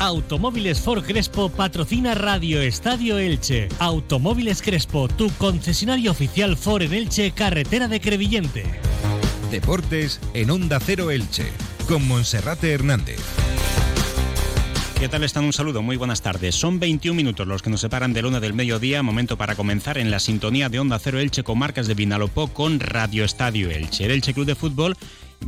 Automóviles Ford Crespo patrocina Radio Estadio Elche. Automóviles Crespo, tu concesionario oficial Ford en Elche, carretera de Crevillente. Deportes en Onda Cero Elche, con Monserrate Hernández. ¿Qué tal están? Un saludo, muy buenas tardes. Son 21 minutos los que nos separan de luna del mediodía, momento para comenzar en la sintonía de Onda Cero Elche con marcas de Vinalopó con Radio Estadio Elche. El Elche Club de Fútbol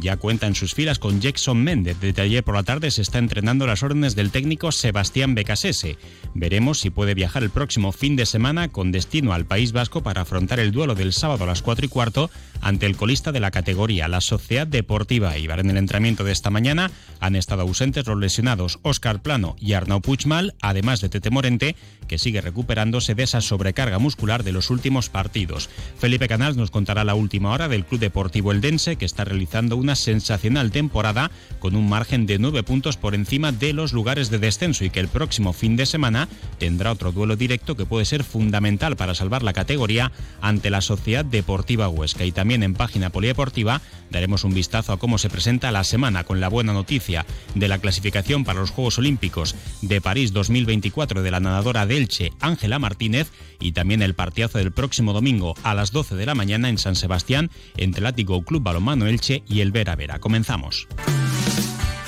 ya cuenta en sus filas con Jackson Méndez. Desde ayer por la tarde se está entrenando las órdenes del técnico Sebastián Becasese. Veremos si puede viajar el próximo fin de semana con destino al País Vasco para afrontar el duelo del sábado a las 4 y cuarto ante el colista de la categoría, la Sociedad Deportiva Ibar. En el entrenamiento de esta mañana han estado ausentes los lesionados Óscar Plano y Arnau Puchmal, además de Tete Morente, que sigue recuperándose de esa sobrecarga muscular de los últimos partidos. Felipe Canals nos contará la última hora del Club Deportivo Eldense, que está realizando una sensacional temporada con un margen de nueve puntos por encima de los lugares de descenso y que el próximo fin de semana tendrá otro duelo directo que puede ser fundamental para salvar la categoría ante la Sociedad Deportiva Huesca. Y también en página polideportiva daremos un vistazo a cómo se presenta la semana con la buena noticia de la clasificación para los Juegos Olímpicos de París 2024 de la nadadora Delche Ángela Martínez y también el partidazo del próximo domingo a las 12 de la mañana en San Sebastián entre el Ático Club Balomano Elche y el Vera Vera. Comenzamos.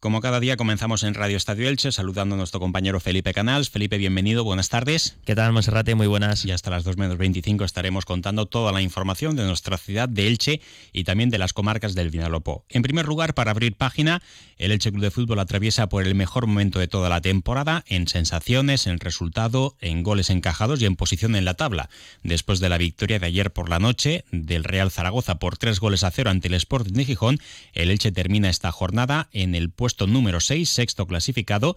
Como cada día comenzamos en Radio Estadio Elche saludando a nuestro compañero Felipe Canals. Felipe, bienvenido, buenas tardes. ¿Qué tal, Monserrate? Muy buenas. Y hasta las 2 menos 25 estaremos contando toda la información de nuestra ciudad de Elche y también de las comarcas del Vinalopó. En primer lugar, para abrir página, el Elche Club de Fútbol atraviesa por el mejor momento de toda la temporada en sensaciones, en resultado, en goles encajados y en posición en la tabla. Después de la victoria de ayer por la noche del Real Zaragoza por tres goles a cero ante el Sporting de Gijón, el Elche termina esta jornada en el puesto número 6, sexto clasificado,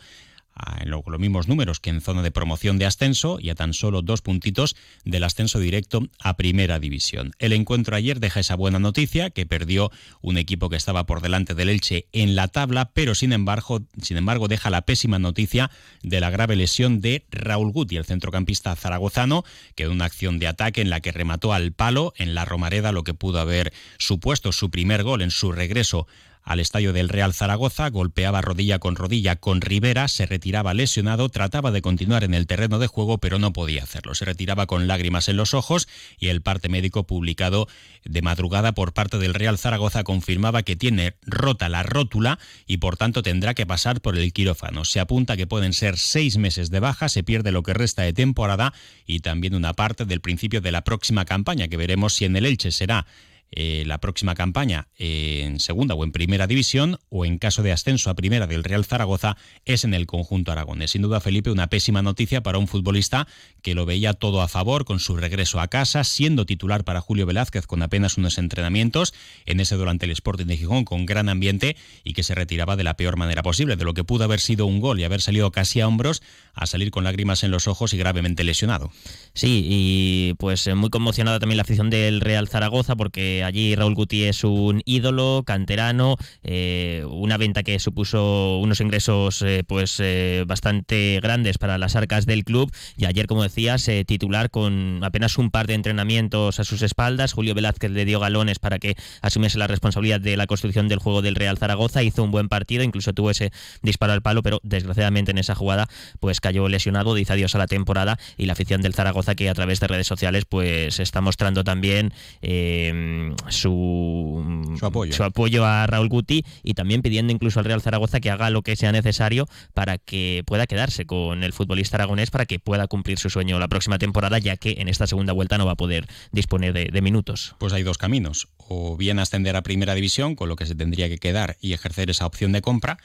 en los mismos números que en zona de promoción de ascenso y a tan solo dos puntitos del ascenso directo a primera división. El encuentro ayer deja esa buena noticia que perdió un equipo que estaba por delante del Elche en la tabla, pero sin embargo, sin embargo deja la pésima noticia de la grave lesión de Raúl Guti, el centrocampista zaragozano, que en una acción de ataque en la que remató al palo en la Romareda lo que pudo haber supuesto su primer gol en su regreso al estadio del Real Zaragoza, golpeaba rodilla con rodilla con Rivera, se retiraba lesionado, trataba de continuar en el terreno de juego, pero no podía hacerlo. Se retiraba con lágrimas en los ojos y el parte médico publicado de madrugada por parte del Real Zaragoza confirmaba que tiene rota la rótula y por tanto tendrá que pasar por el quirófano. Se apunta que pueden ser seis meses de baja, se pierde lo que resta de temporada y también una parte del principio de la próxima campaña, que veremos si en el Elche será eh, la próxima campaña en segunda o en primera división o en caso de ascenso a primera del Real Zaragoza es en el conjunto aragonés. Sin duda, Felipe, una pésima noticia para un futbolista que lo veía todo a favor con su regreso a casa, siendo titular para Julio Velázquez con apenas unos entrenamientos en ese durante el Sporting de Gijón con gran ambiente y que se retiraba de la peor manera posible, de lo que pudo haber sido un gol y haber salido casi a hombros a salir con lágrimas en los ojos y gravemente lesionado. Sí, y pues muy conmocionada también la afición del Real Zaragoza porque allí Raúl Guti es un ídolo, canterano, eh, una venta que supuso unos ingresos eh, pues eh, bastante grandes para las arcas del club y ayer, como decías, titular con apenas un par de entrenamientos a sus espaldas. Julio Velázquez le dio galones para que asumiese la responsabilidad de la construcción del juego del Real Zaragoza, hizo un buen partido, incluso tuvo ese disparo al palo, pero desgraciadamente en esa jugada pues cayó lesionado, dice adiós a la temporada y la afición del Zaragoza que a través de redes sociales pues está mostrando también su, su, apoyo. a Raúl Guti y también pidiendo incluso al Real Zaragoza que haga lo que sea necesario para que pueda quedarse con el futbolista aragonés para que pueda cumplir su sueño la próxima temporada, ya que en esta segunda vuelta no va a poder disponer de, de minutos. Pues hay dos caminos, o bien ascender a primera división, con lo que se tendría que quedar y ejercer esa opción de compra,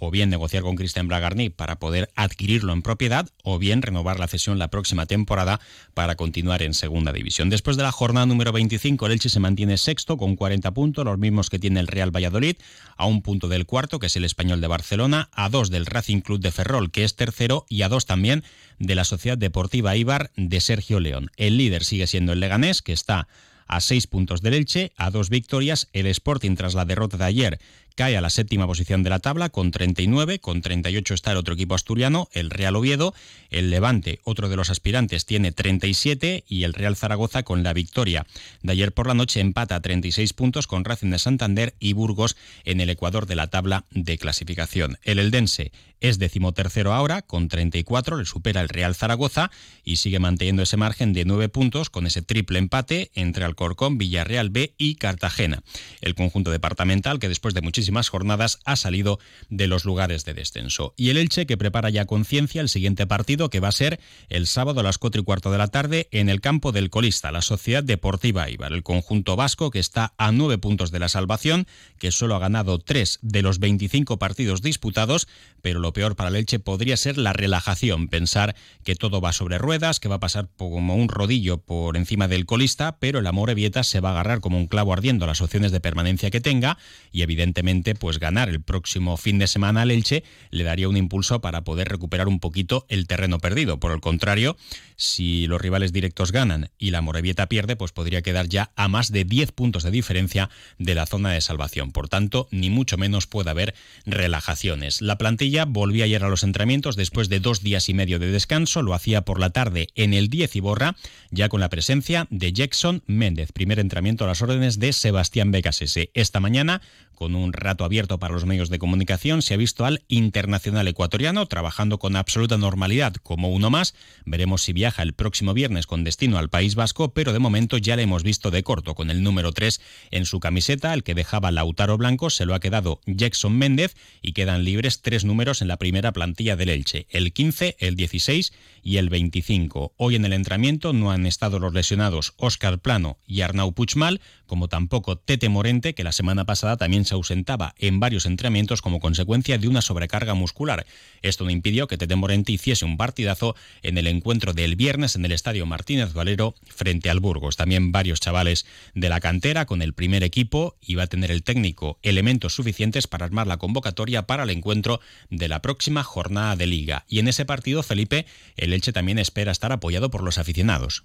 o bien negociar con Cristian Bragarni para poder adquirirlo en propiedad, o bien renovar la cesión la próxima temporada para continuar en segunda división. Después de la jornada número 25, el Elche se mantiene sexto con 40 puntos, los mismos que tiene el Real Valladolid, a un punto del cuarto, que es el Español de Barcelona, a dos del Racing Club de Ferrol, que es tercero, y a dos también de la Sociedad Deportiva Ibar de Sergio León. El líder sigue siendo el Leganés, que está a seis puntos del Elche, a dos victorias, el Sporting tras la derrota de ayer cae a la séptima posición de la tabla con 39, con 38 está el otro equipo asturiano, el Real Oviedo, el Levante, otro de los aspirantes, tiene 37 y el Real Zaragoza con la victoria de ayer por la noche empata a 36 puntos con Racing de Santander y Burgos en el ecuador de la tabla de clasificación. El Eldense es decimotercero ahora con 34, le supera el Real Zaragoza y sigue manteniendo ese margen de 9 puntos con ese triple empate entre Alcorcón, Villarreal B y Cartagena. El conjunto departamental que después de muchísimas más jornadas ha salido de los lugares de descenso. Y el Elche que prepara ya conciencia el siguiente partido que va a ser el sábado a las 4 y cuarto de la tarde en el campo del colista, la Sociedad Deportiva Ibar, el conjunto vasco que está a 9 puntos de la salvación, que solo ha ganado 3 de los 25 partidos disputados, pero lo peor para el Elche podría ser la relajación, pensar que todo va sobre ruedas, que va a pasar como un rodillo por encima del colista, pero el Amore Vieta se va a agarrar como un clavo ardiendo las opciones de permanencia que tenga y evidentemente pues ganar el próximo fin de semana al Elche le daría un impulso para poder recuperar un poquito el terreno perdido. Por el contrario, si los rivales directos ganan y la Morevieta pierde, pues podría quedar ya a más de 10 puntos de diferencia de la zona de salvación. Por tanto, ni mucho menos puede haber relajaciones. La plantilla volvía ayer a los entrenamientos después de dos días y medio de descanso. Lo hacía por la tarde en el 10 y borra, ya con la presencia de Jackson Méndez. Primer entrenamiento a las órdenes de Sebastián Becasese. Esta mañana con un rato abierto para los medios de comunicación, se ha visto al internacional ecuatoriano trabajando con absoluta normalidad como uno más. Veremos si viaja el próximo viernes con destino al País Vasco, pero de momento ya le hemos visto de corto con el número 3 en su camiseta, el que dejaba Lautaro Blanco se lo ha quedado Jackson Méndez y quedan libres tres números en la primera plantilla del Elche, el 15, el 16 y el 25. Hoy en el entrenamiento no han estado los lesionados Óscar Plano y Arnau Puchmal, como tampoco Tete Morente, que la semana pasada también se ausentaba en varios entrenamientos como consecuencia de una sobrecarga muscular. Esto no impidió que Tete Morente hiciese un partidazo en el encuentro del viernes en el Estadio Martínez Valero frente al Burgos. También varios chavales de la cantera con el primer equipo va a tener el técnico elementos suficientes para armar la convocatoria para el encuentro de la próxima jornada de liga. Y en ese partido, Felipe, el Elche también espera estar apoyado por los aficionados.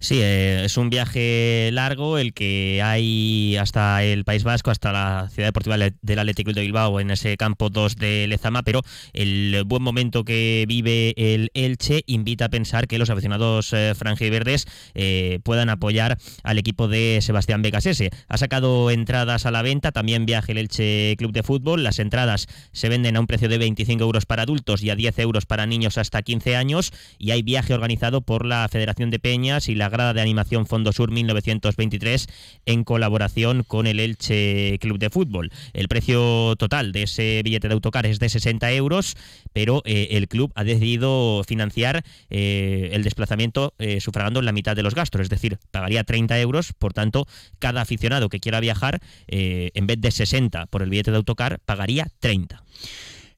Sí, eh, es un viaje largo el que hay hasta el País Vasco, hasta la ciudad deportiva del Atlético de Bilbao, en ese campo 2 de Lezama, pero el buen momento que vive el Elche invita a pensar que los aficionados eh, franjiverdes eh, puedan apoyar al equipo de Sebastián Becasese. Ha sacado entradas a la venta, también viaje el Elche Club de Fútbol. Las entradas se venden a un precio de 25 euros para adultos y a 10 euros para niños hasta 15 años y hay viaje organizado por la Federación de Peñas y la Grada de Animación Fondo Sur 1923 en colaboración con el Elche Club de Fútbol. El precio total de ese billete de autocar es de 60 euros, pero eh, el club ha decidido financiar eh, el desplazamiento eh, sufragando la mitad de los gastos, es decir, pagaría 30 euros, por tanto, cada aficionado que quiera viajar, en vez de 60 por el billete de autocar, pagaría 30.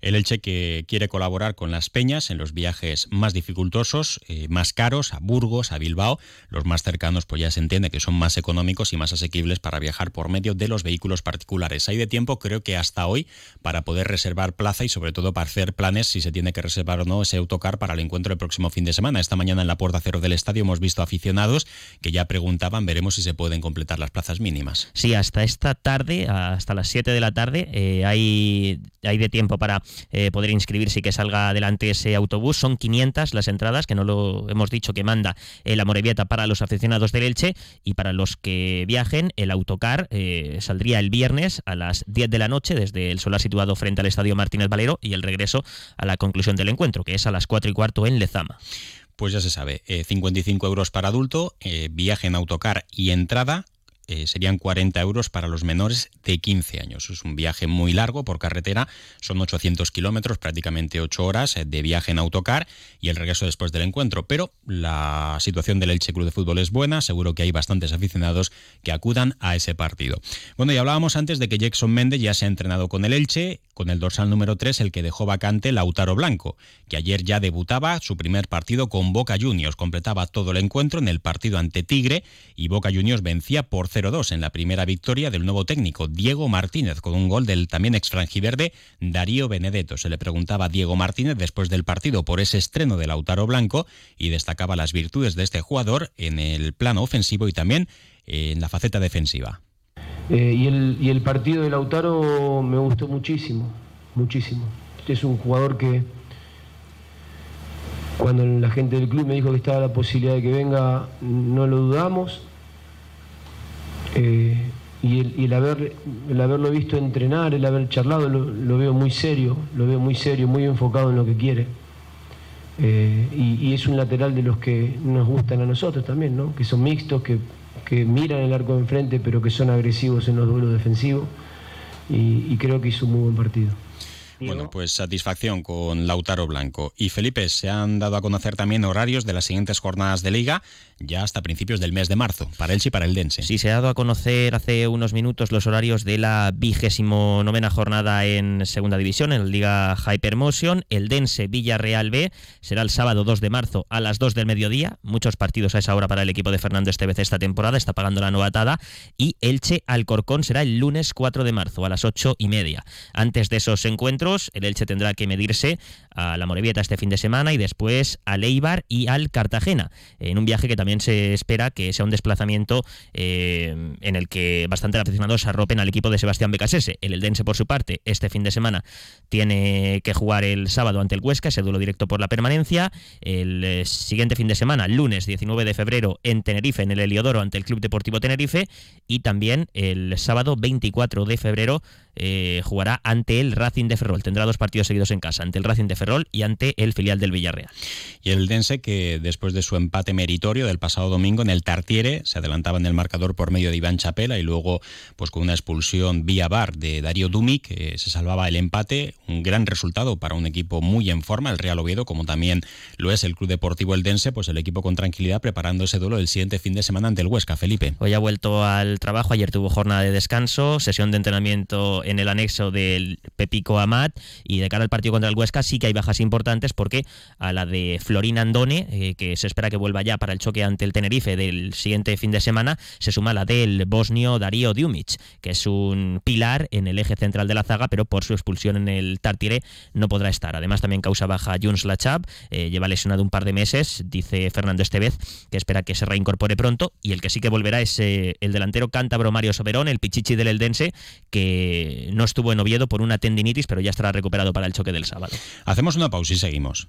El Elche que quiere colaborar con las peñas en los viajes más dificultosos, eh, más caros, a Burgos, a Bilbao. Los más cercanos, pues ya se entiende que son más económicos y más asequibles para viajar por medio de los vehículos particulares. Hay de tiempo, creo que hasta hoy, para poder reservar plaza y sobre todo para hacer planes si se tiene que reservar o no ese autocar para el encuentro el próximo fin de semana. Esta mañana en la puerta cero del estadio hemos visto aficionados que ya preguntaban, veremos si se pueden completar las plazas mínimas. Sí, hasta esta tarde, hasta las 7 de la tarde, eh, hay, hay de tiempo para eh, poder inscribirse y que salga adelante ese autobús. Son 500 las entradas, que no lo hemos dicho, que manda el Amorebieta para los aficionados del Elche y para los que viajen, el autocar eh, saldría el viernes a las 10 de la noche desde el solar situado frente al Estadio Martínez Valero y el regreso a la conclusión del encuentro, que es a las 4 y cuarto en Lezama. Pues ya se sabe, 55 eh, euros para adulto, viaje en autocar y entrada eh, serían 40 euros para los menores de 15 años. Es un viaje muy largo por carretera, son 800 kilómetros, prácticamente 8 horas eh, de viaje en autocar y el regreso después del encuentro. Pero la situación del Elche Club de Fútbol es buena, seguro que hay bastantes aficionados que acudan a ese partido. Bueno, y hablábamos antes de que Jackson Méndez ya se ha entrenado con el Elche, con el dorsal número 3, el que dejó vacante Lautaro Blanco, que ayer ya debutaba su primer partido con Boca Juniors, completaba todo el encuentro en el partido ante Tigre y Boca Juniors vencía por 0-2 en la primera victoria del nuevo técnico Diego Martínez con un gol del también ex franjiverde Darío Benedetto. Se le preguntaba a Diego Martínez después del partido por ese estreno de Lautaro Blanco y destacaba las virtudes de este jugador en el plano ofensivo y también en la faceta defensiva. Eh, y, el, y el partido de Lautaro me gustó muchísimo, muchísimo. Es un jugador que cuando la gente del club me dijo que estaba la posibilidad de que venga, no lo dudamos. Eh, y, el, haber, el haberlo visto entrenar, el haber charlado, lo, veo muy serio, lo veo muy serio, muy enfocado en lo que quiere. Eh, y, es un lateral de los que nos gustan a nosotros también, ¿no? que son mixtos, que, que miran el arco de enfrente, pero que son agresivos en los duelos defensivos. y creo que hizo un muy buen partido. Bueno, pues satisfacción con Lautaro Blanco. Y Felipe, se han dado a conocer también horarios de las siguientes jornadas de liga, ya hasta principios del mes de marzo, para Elche y para el Dense. Sí, se ha dado a conocer hace unos minutos los horarios de la vigésimo novena jornada en Segunda División, en la Liga Hypermotion. El Dense Villarreal B será el sábado 2 de marzo a las 2 del mediodía. Muchos partidos a esa hora para el equipo de Fernando Estevez esta temporada, está pagando la novatada. Y Elche Alcorcón será el lunes 4 de marzo a las 8 y media. Antes de esos encuentros, el Elche tendrá que medirse a la Morevieta este fin de semana y después a Leibar y al Cartagena, en un viaje que también se espera que sea un desplazamiento eh, en el que bastante aficionados arropen al equipo de Sebastián Becasese. El Eldense, por su parte, este fin de semana tiene que jugar el sábado ante el Huesca, ese duelo directo por la permanencia. El eh, siguiente fin de semana, lunes 19 de febrero, en Tenerife, en el Heliodoro, ante el Club Deportivo Tenerife. Y también el sábado 24 de febrero eh, jugará ante el Racing de Ferrol. Tendrá dos partidos seguidos en casa, ante el Racing de Ferrol y ante el filial del Villarreal. Y el Dense, que después de su empate meritorio del pasado domingo en el Tartiere, se adelantaba en el marcador por medio de Iván Chapela y luego, pues con una expulsión vía bar de Darío Dumi, que se salvaba el empate. Un gran resultado para un equipo muy en forma, el Real Oviedo, como también lo es el Club Deportivo El Dense, pues el equipo con tranquilidad preparando ese duelo el siguiente fin de semana ante el Huesca. Felipe. Hoy ha vuelto al trabajo, ayer tuvo jornada de descanso, sesión de entrenamiento en el anexo del Pepico Amat y de cara al partido contra el Huesca sí que hay bajas importantes porque a la de Florín Andone, eh, que se espera que vuelva ya para el choque ante el Tenerife del siguiente fin de semana, se suma la del bosnio Darío Diumic, que es un pilar en el eje central de la zaga, pero por su expulsión en el Tartire no podrá estar. Además también causa baja Juns Lachab, eh, lleva lesionado un par de meses, dice Fernando Estevez, que espera que se reincorpore pronto y el que sí que volverá es eh, el delantero cántabro Mario Soberón, el pichichi del Eldense, que no estuvo en Oviedo por una tendinitis, pero ya estará recuperado para el choque del sábado. Hacemos una pausa y seguimos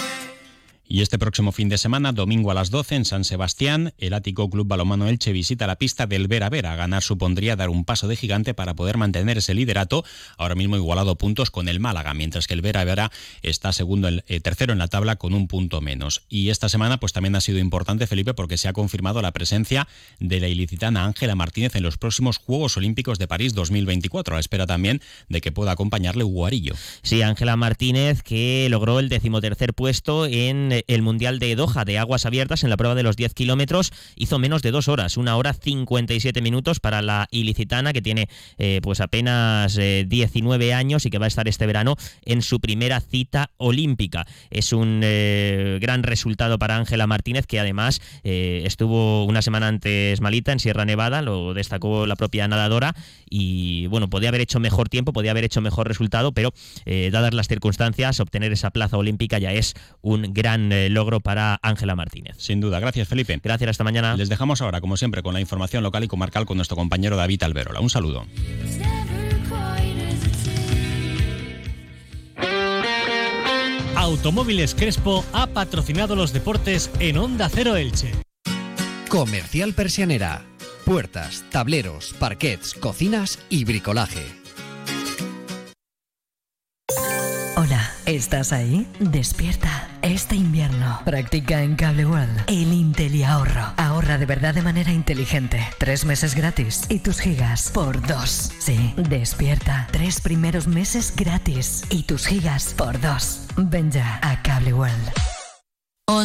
Y este próximo fin de semana, domingo a las 12 en San Sebastián, el Ático Club Balomano Elche visita la pista del Vera Vera. Ganar supondría dar un paso de gigante para poder mantener ese liderato, ahora mismo igualado puntos con el Málaga, mientras que el Vera Vera está segundo, el, eh, tercero en la tabla con un punto menos. Y esta semana pues también ha sido importante, Felipe, porque se ha confirmado la presencia de la ilicitana Ángela Martínez en los próximos Juegos Olímpicos de París 2024, a espera también de que pueda acompañarle Guarillo. Sí, Ángela Martínez que logró el decimotercer puesto en el Mundial de Doha de aguas abiertas en la prueba de los 10 kilómetros. Hizo menos de dos horas, una hora 57 minutos para la ilicitana que tiene eh, pues apenas 19 eh, años y que va a estar este verano en su primera cita olímpica. Es un eh, gran resultado para Ángela Martínez que además estuvo una semana antes malita en Sierra Nevada, lo destacó la propia nadadora y bueno, podía haber hecho mejor tiempo, podía haber hecho mejor resultado, pero dadas las circunstancias, obtener esa plaza olímpica ya es un gran gran eh, logro para Ángela Martínez. Sin duda, gracias Felipe. Gracias, hasta mañana. Les dejamos ahora, como siempre, con la información local y comarcal con nuestro compañero David Alberola. Un saludo. Automóviles Crespo ha patrocinado los deportes en Onda Cero Elche. Comercial Persianera. Puertas, tableros, parquets, cocinas y bricolaje. Hola, ¿estás ahí? Despierta. Este invierno practica en Cable World el Intel ahorro. Ahorra de verdad de manera inteligente. Tres meses gratis y tus gigas por dos. Sí, despierta. Tres primeros meses gratis y tus gigas por dos. Ven ya a Cable World.